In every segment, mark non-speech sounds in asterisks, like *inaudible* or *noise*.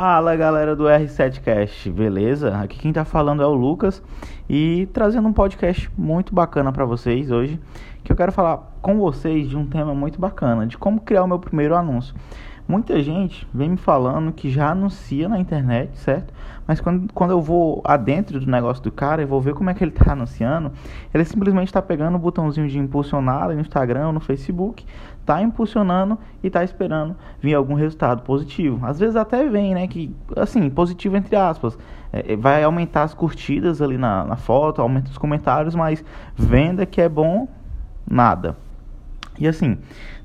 Fala galera do R7Cast, beleza? Aqui quem tá falando é o Lucas e trazendo um podcast muito bacana para vocês hoje, que eu quero falar com vocês de um tema muito bacana, de como criar o meu primeiro anúncio. Muita gente vem me falando que já anuncia na internet, certo? Mas quando, quando eu vou adentro do negócio do cara e vou ver como é que ele está anunciando, ele simplesmente está pegando o botãozinho de impulsionar no Instagram no Facebook, está impulsionando e está esperando vir algum resultado positivo. Às vezes até vem, né? Que assim, positivo entre aspas. É, é vai aumentar as curtidas ali na, na foto, aumenta os comentários, mas venda que é bom, nada. E assim,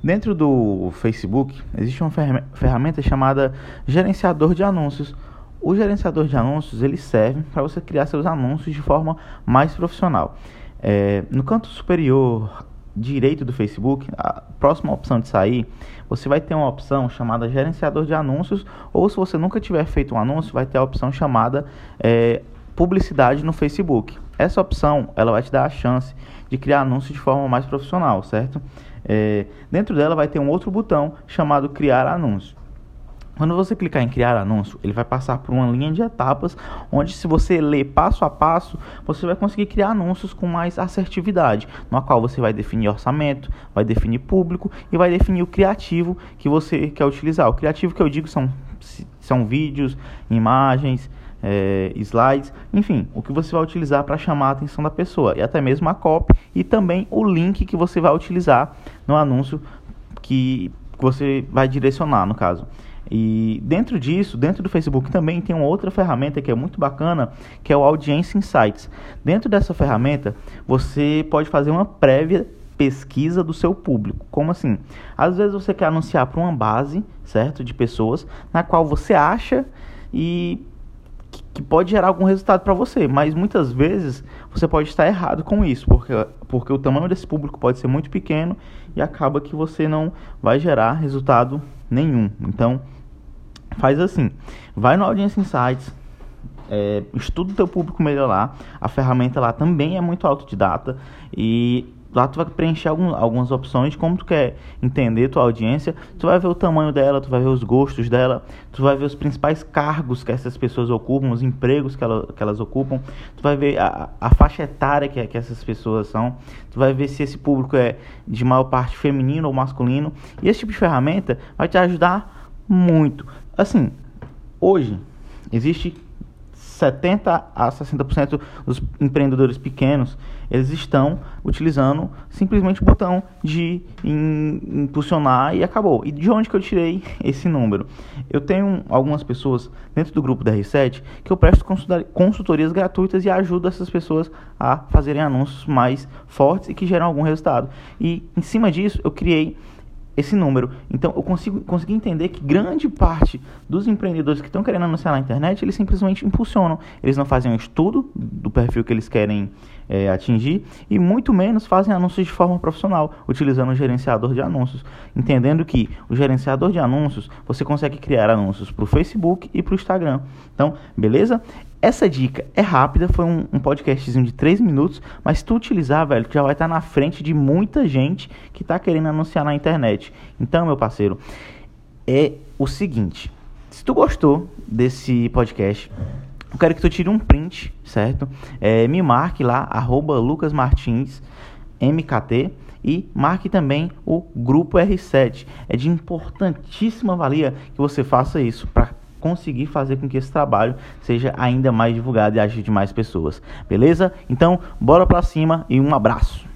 dentro do Facebook existe uma ferramenta chamada gerenciador de anúncios. O gerenciador de anúncios ele serve para você criar seus anúncios de forma mais profissional. É, no canto superior direito do Facebook, a próxima opção de sair, você vai ter uma opção chamada gerenciador de anúncios, ou se você nunca tiver feito um anúncio, vai ter a opção chamada é, publicidade no Facebook. Essa opção ela vai te dar a chance de criar anúncios de forma mais profissional, certo? É, dentro dela vai ter um outro botão chamado criar anúncio. Quando você clicar em criar anúncio, ele vai passar por uma linha de etapas, onde se você ler passo a passo, você vai conseguir criar anúncios com mais assertividade, no qual você vai definir orçamento, vai definir público e vai definir o criativo que você quer utilizar. O criativo que eu digo são, são vídeos, imagens, é, slides, enfim, o que você vai utilizar para chamar a atenção da pessoa e até mesmo a copy e também o link que você vai utilizar no anúncio que você vai direcionar, no caso. E dentro disso, dentro do Facebook também tem uma outra ferramenta que é muito bacana, que é o Audience Insights. Dentro dessa ferramenta, você pode fazer uma prévia pesquisa do seu público. Como assim? Às vezes você quer anunciar para uma base, certo, de pessoas na qual você acha e que pode gerar algum resultado para você, mas muitas vezes você pode estar errado com isso, porque, porque o tamanho desse público pode ser muito pequeno e acaba que você não vai gerar resultado nenhum. Então, faz assim, vai no Audience Insights, é, estuda o teu público melhor lá, a ferramenta lá também é muito autodidata e lá tu vai preencher algum, algumas opções de como tu quer entender tua audiência, tu vai ver o tamanho dela, tu vai ver os gostos dela, tu vai ver os principais cargos que essas pessoas ocupam, os empregos que, ela, que elas ocupam, tu vai ver a, a faixa etária que, que essas pessoas são, tu vai ver se esse público é de maior parte feminino ou masculino, e esse tipo de ferramenta vai te ajudar muito. Assim, hoje existe 70 a 60% dos empreendedores pequenos, eles estão utilizando simplesmente o botão de impulsionar e acabou. E de onde que eu tirei *laughs* esse número? Eu tenho algumas pessoas dentro do grupo da R7 que eu presto consultorias gratuitas e ajudo essas pessoas a fazerem anúncios mais fortes e que geram algum resultado. E em cima disso, eu criei esse número. Então eu consigo conseguir entender que grande parte dos empreendedores que estão querendo anunciar na internet, eles simplesmente impulsionam. Eles não fazem um estudo do perfil que eles querem é, atingir e muito menos fazem anúncios de forma profissional, utilizando o gerenciador de anúncios. Entendendo que o gerenciador de anúncios, você consegue criar anúncios para o Facebook e para o Instagram. Então, beleza? Essa dica é rápida, foi um, um podcastzinho de 3 minutos, mas se tu utilizar, velho, tu já vai estar na frente de muita gente que está querendo anunciar na internet. Então, meu parceiro, é o seguinte, se tu gostou desse podcast, eu quero que tu tire um print, certo? É, me marque lá, arroba lucasmartins, MKT, e marque também o grupo R7. É de importantíssima valia que você faça isso para conseguir fazer com que esse trabalho seja ainda mais divulgado e ajude mais pessoas. Beleza? Então, bora pra cima e um abraço.